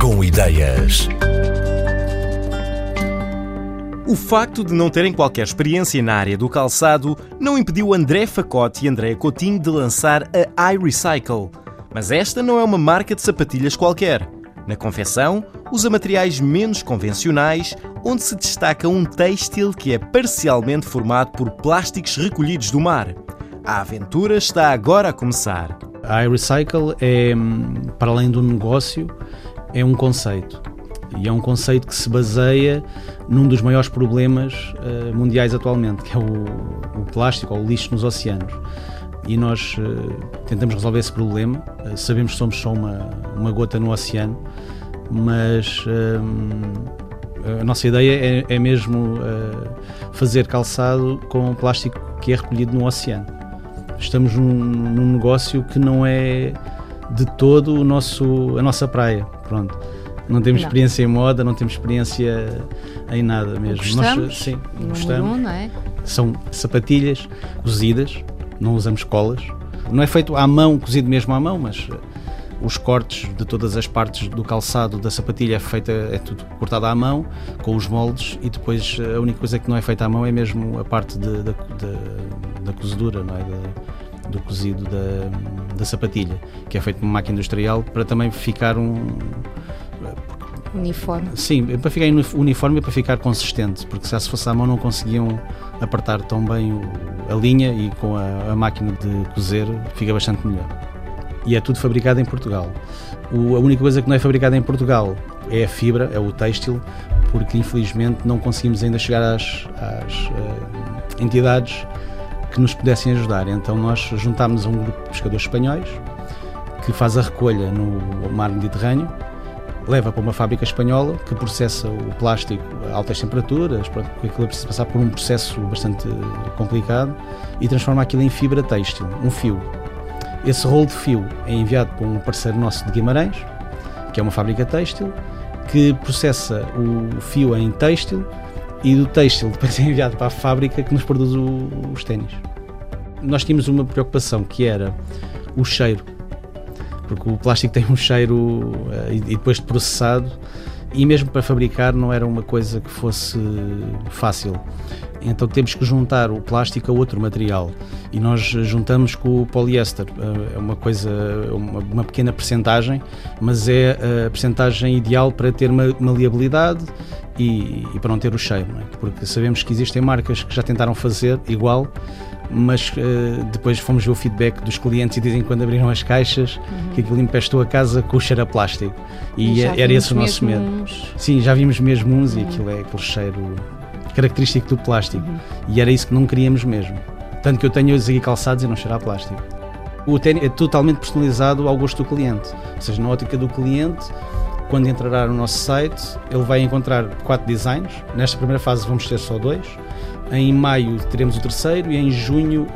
Com ideias. O facto de não terem qualquer experiência na área do calçado não impediu André Facote e André Coutinho de lançar a iRecycle. Mas esta não é uma marca de sapatilhas qualquer. Na confecção, usa materiais menos convencionais, onde se destaca um têxtil que é parcialmente formado por plásticos recolhidos do mar. A aventura está agora a começar. A iRecycle é, para além do negócio, é um conceito. E é um conceito que se baseia num dos maiores problemas uh, mundiais atualmente, que é o, o, plástico ou o lixo nos oceanos. E nós uh, tentamos resolver esse problema. Uh, sabemos que somos só uma, uma gota no oceano, mas a nossa ideia é, é mesmo fazer calçado com plástico que é recolhido no oceano. Estamos num, num negócio que não é de todo o nosso, a nossa praia. Pronto não temos não. experiência em moda, não temos experiência em nada mesmo. Gostamos, Nós, sim, gostamos. Um, não é? São sapatilhas cozidas, não usamos colas. Não é feito à mão, cozido mesmo à mão, mas eh, os cortes de todas as partes do calçado da sapatilha é feita é tudo cortado à mão com os moldes e depois eh, a única coisa que não é feita à mão é mesmo a parte de, de, de, da cozedura, não é? Do cozido da, da sapatilha, que é feito uma máquina industrial para também ficar um Uniforme. Sim, para ficar uniforme e para ficar consistente, porque se fosse à mão não conseguiam apertar tão bem a linha e com a, a máquina de cozer fica bastante melhor. E é tudo fabricado em Portugal. O, a única coisa que não é fabricada em Portugal é a fibra, é o têxtil, porque infelizmente não conseguimos ainda chegar às, às uh, entidades que nos pudessem ajudar. Então nós juntámos um grupo de pescadores espanhóis que faz a recolha no mar Mediterrâneo leva para uma fábrica espanhola que processa o plástico a altas temperaturas, porque aquilo precisa passar por um processo bastante complicado e transforma aquilo em fibra têxtil, um fio. Esse rolo de fio é enviado para um parceiro nosso de Guimarães, que é uma fábrica têxtil, que processa o fio em têxtil e do têxtil depois é enviado para a fábrica que nos produz os ténis. Nós tínhamos uma preocupação que era o cheiro porque o plástico tem um cheiro eh, e depois de processado e mesmo para fabricar não era uma coisa que fosse fácil. Então temos que juntar o plástico a outro material e nós juntamos com o poliéster. Eh, é uma coisa, uma, uma pequena percentagem, mas é a percentagem ideal para ter uma maleabilidade e, e para não ter o cheiro, é? porque sabemos que existem marcas que já tentaram fazer igual mas uh, depois fomos ver o feedback dos clientes e dizem que quando abriram as caixas uhum. que aquilo empestou a casa com o cheiro a plástico. E, e era esse o nosso medo. Uns... Sim, já vimos mesmo uns uhum. e aquilo é aquele cheiro característico do plástico. Uhum. E era isso que não queríamos mesmo. Tanto que eu tenho os aqui calçados e não cheira a plástico. O ténis é totalmente personalizado ao gosto do cliente. Ou seja, na ótica do cliente, quando entrará no nosso site, ele vai encontrar quatro designs. Nesta primeira fase vamos ter só dois em maio teremos o terceiro e em junho,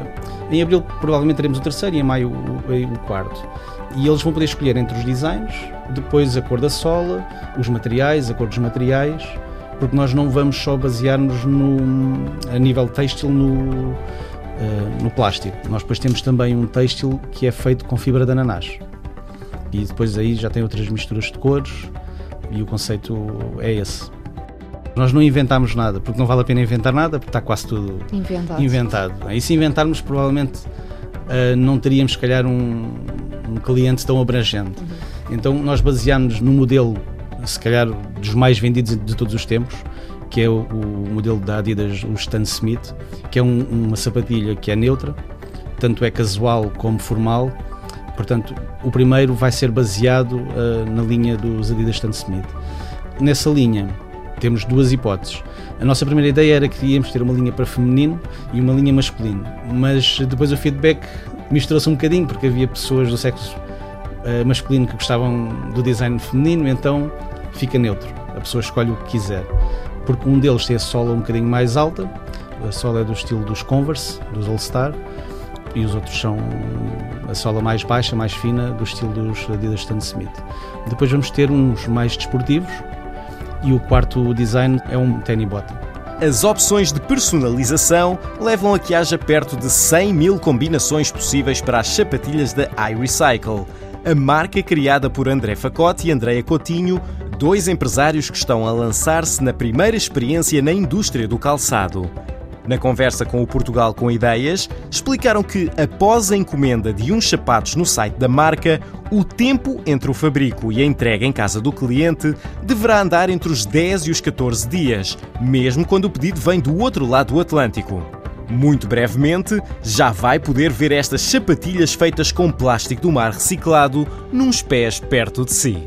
em abril provavelmente teremos o terceiro e em maio o, o quarto. E eles vão poder escolher entre os designs, depois a cor da sola, os materiais, a cor dos materiais, porque nós não vamos só basear-nos no, a nível têxtil no, uh, no plástico. Nós depois temos também um têxtil que é feito com fibra de ananás. E depois aí já tem outras misturas de cores e o conceito é esse. Nós não inventámos nada, porque não vale a pena inventar nada, porque está quase tudo inventado. inventado. E se inventarmos, provavelmente uh, não teríamos, se calhar, um, um cliente tão abrangente. Uhum. Então, nós baseámos no modelo, se calhar, dos mais vendidos de todos os tempos, que é o, o modelo da Adidas, o Stan Smith, que é um, uma sapatilha que é neutra, tanto é casual como formal. Portanto, o primeiro vai ser baseado uh, na linha dos Adidas Stan Smith. Nessa linha, temos duas hipóteses. A nossa primeira ideia era que íamos ter uma linha para feminino e uma linha masculino, mas depois o feedback misturou-se um bocadinho, porque havia pessoas do sexo uh, masculino que gostavam do design feminino, então fica neutro. A pessoa escolhe o que quiser. Porque um deles tem a sola um bocadinho mais alta, a sola é do estilo dos Converse, dos All Star, e os outros são a sola mais baixa, mais fina, do estilo dos Adidas Stan Smith. Depois vamos ter uns mais desportivos, e o quarto design é um Tenny Bottom. As opções de personalização levam a que haja perto de 100 mil combinações possíveis para as sapatilhas da iRecycle. a marca criada por André Facote e Andréa Coutinho, dois empresários que estão a lançar-se na primeira experiência na indústria do calçado. Na conversa com o Portugal com Ideias, explicaram que, após a encomenda de uns sapatos no site da marca, o tempo entre o fabrico e a entrega em casa do cliente deverá andar entre os 10 e os 14 dias, mesmo quando o pedido vem do outro lado do Atlântico. Muito brevemente, já vai poder ver estas sapatilhas feitas com plástico do mar reciclado, nos pés perto de si.